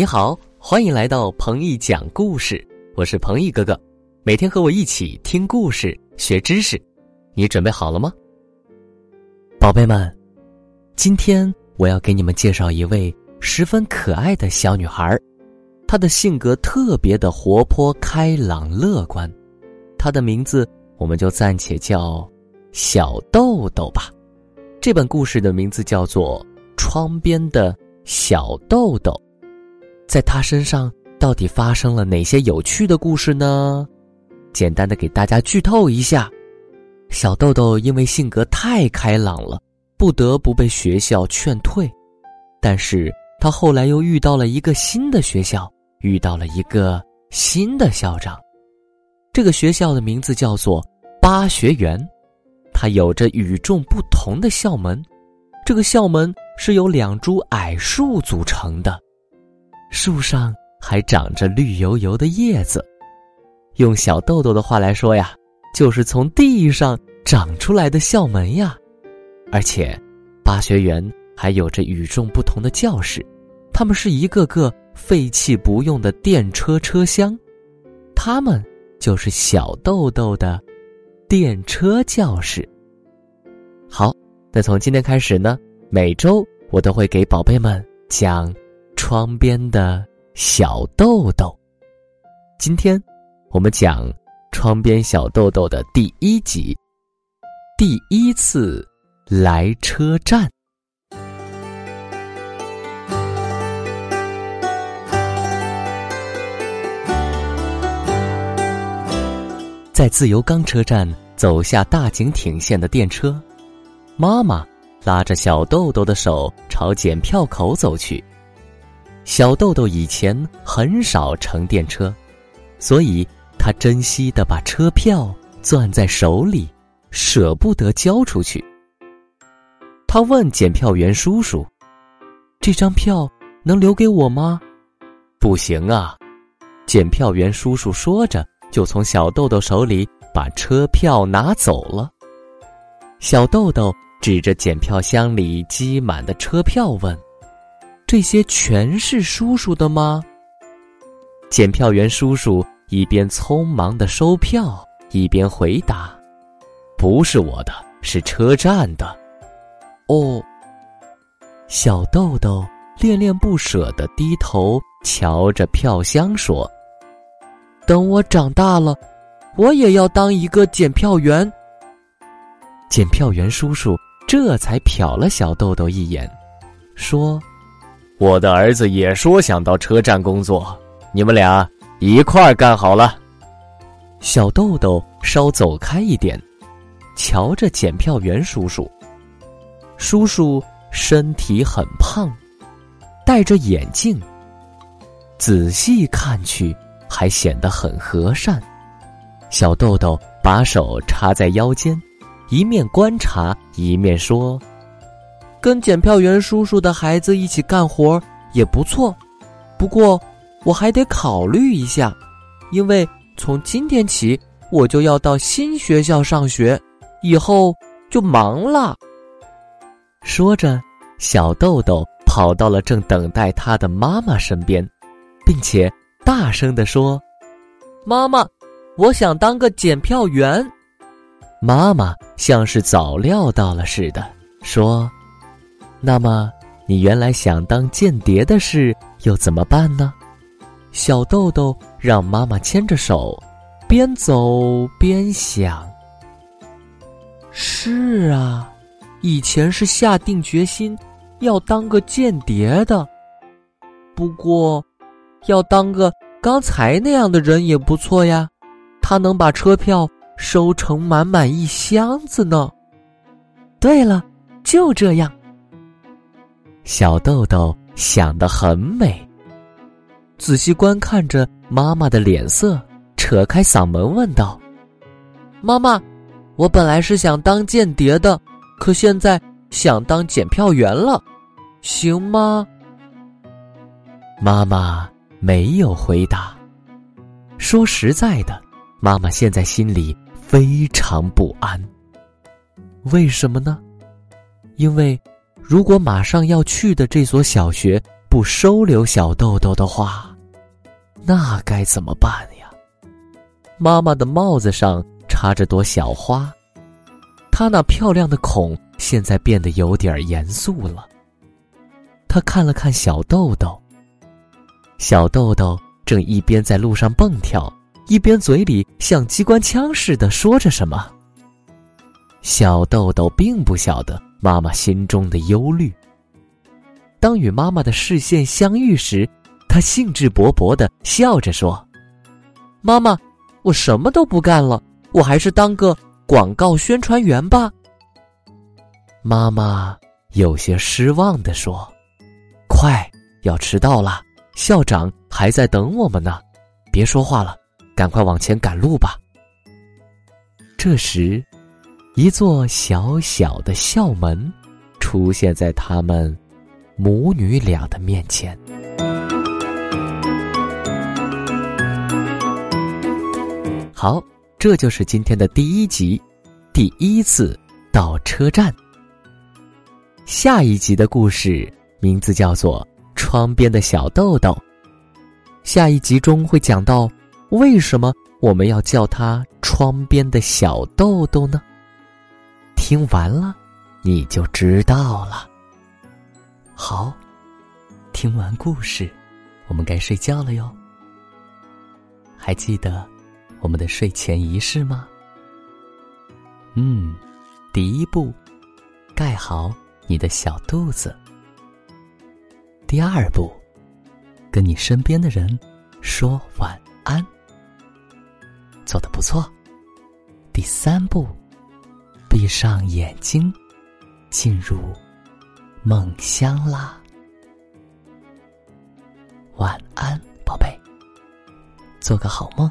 你好，欢迎来到彭毅讲故事，我是彭毅哥哥，每天和我一起听故事学知识，你准备好了吗？宝贝们，今天我要给你们介绍一位十分可爱的小女孩，她的性格特别的活泼开朗乐观，她的名字我们就暂且叫小豆豆吧。这本故事的名字叫做《窗边的小豆豆》。在他身上到底发生了哪些有趣的故事呢？简单的给大家剧透一下：小豆豆因为性格太开朗了，不得不被学校劝退。但是他后来又遇到了一个新的学校，遇到了一个新的校长。这个学校的名字叫做巴学园，它有着与众不同的校门。这个校门是由两株矮树组成的。树上还长着绿油油的叶子，用小豆豆的话来说呀，就是从地上长出来的校门呀。而且，八学园还有着与众不同的教室，它们是一个个废弃不用的电车车厢，它们就是小豆豆的电车教室。好，那从今天开始呢，每周我都会给宝贝们讲。窗边的小豆豆。今天，我们讲《窗边小豆豆》的第一集。第一次来车站，在自由钢车站走下大井町线的电车，妈妈拉着小豆豆的手朝检票口走去。小豆豆以前很少乘电车，所以他珍惜的把车票攥在手里，舍不得交出去。他问检票员叔叔：“这张票能留给我吗？”“不行啊！”检票员叔叔说着，就从小豆豆手里把车票拿走了。小豆豆指着检票箱里积满的车票问。这些全是叔叔的吗？检票员叔叔一边匆忙的收票，一边回答：“不是我的，是车站的。”哦。小豆豆恋恋不舍的低头瞧着票箱说：“等我长大了，我也要当一个检票员。”检票员叔叔这才瞟了小豆豆一眼，说。我的儿子也说想到车站工作，你们俩一块儿干好了。小豆豆稍走开一点，瞧着检票员叔叔。叔叔身体很胖，戴着眼镜，仔细看去还显得很和善。小豆豆把手插在腰间，一面观察一面说。跟检票员叔叔的孩子一起干活也不错，不过我还得考虑一下，因为从今天起我就要到新学校上学，以后就忙了。说着，小豆豆跑到了正等待他的妈妈身边，并且大声地说：“妈妈，我想当个检票员。”妈妈像是早料到了似的说。那么，你原来想当间谍的事又怎么办呢？小豆豆让妈妈牵着手，边走边想。是啊，以前是下定决心要当个间谍的。不过，要当个刚才那样的人也不错呀，他能把车票收成满满一箱子呢。对了，就这样。小豆豆想得很美，仔细观看着妈妈的脸色，扯开嗓门问道：“妈妈，我本来是想当间谍的，可现在想当检票员了，行吗？”妈妈没有回答。说实在的，妈妈现在心里非常不安。为什么呢？因为。如果马上要去的这所小学不收留小豆豆的话，那该怎么办呀？妈妈的帽子上插着朵小花，她那漂亮的孔现在变得有点严肃了。她看了看小豆豆，小豆豆正一边在路上蹦跳，一边嘴里像机关枪似的说着什么。小豆豆并不晓得妈妈心中的忧虑。当与妈妈的视线相遇时，他兴致勃勃的笑着说：“妈妈，我什么都不干了，我还是当个广告宣传员吧。”妈妈有些失望的说：“快，要迟到了，校长还在等我们呢，别说话了，赶快往前赶路吧。”这时，一座小小的校门出现在他们。母女俩的面前。好，这就是今天的第一集，第一次到车站。下一集的故事名字叫做《窗边的小豆豆》。下一集中会讲到为什么我们要叫它“窗边的小豆豆”呢？听完了，你就知道了。好，听完故事，我们该睡觉了哟。还记得我们的睡前仪式吗？嗯，第一步，盖好你的小肚子。第二步，跟你身边的人说晚安。做的不错。第三步，闭上眼睛，进入。梦乡啦，晚安，宝贝，做个好梦。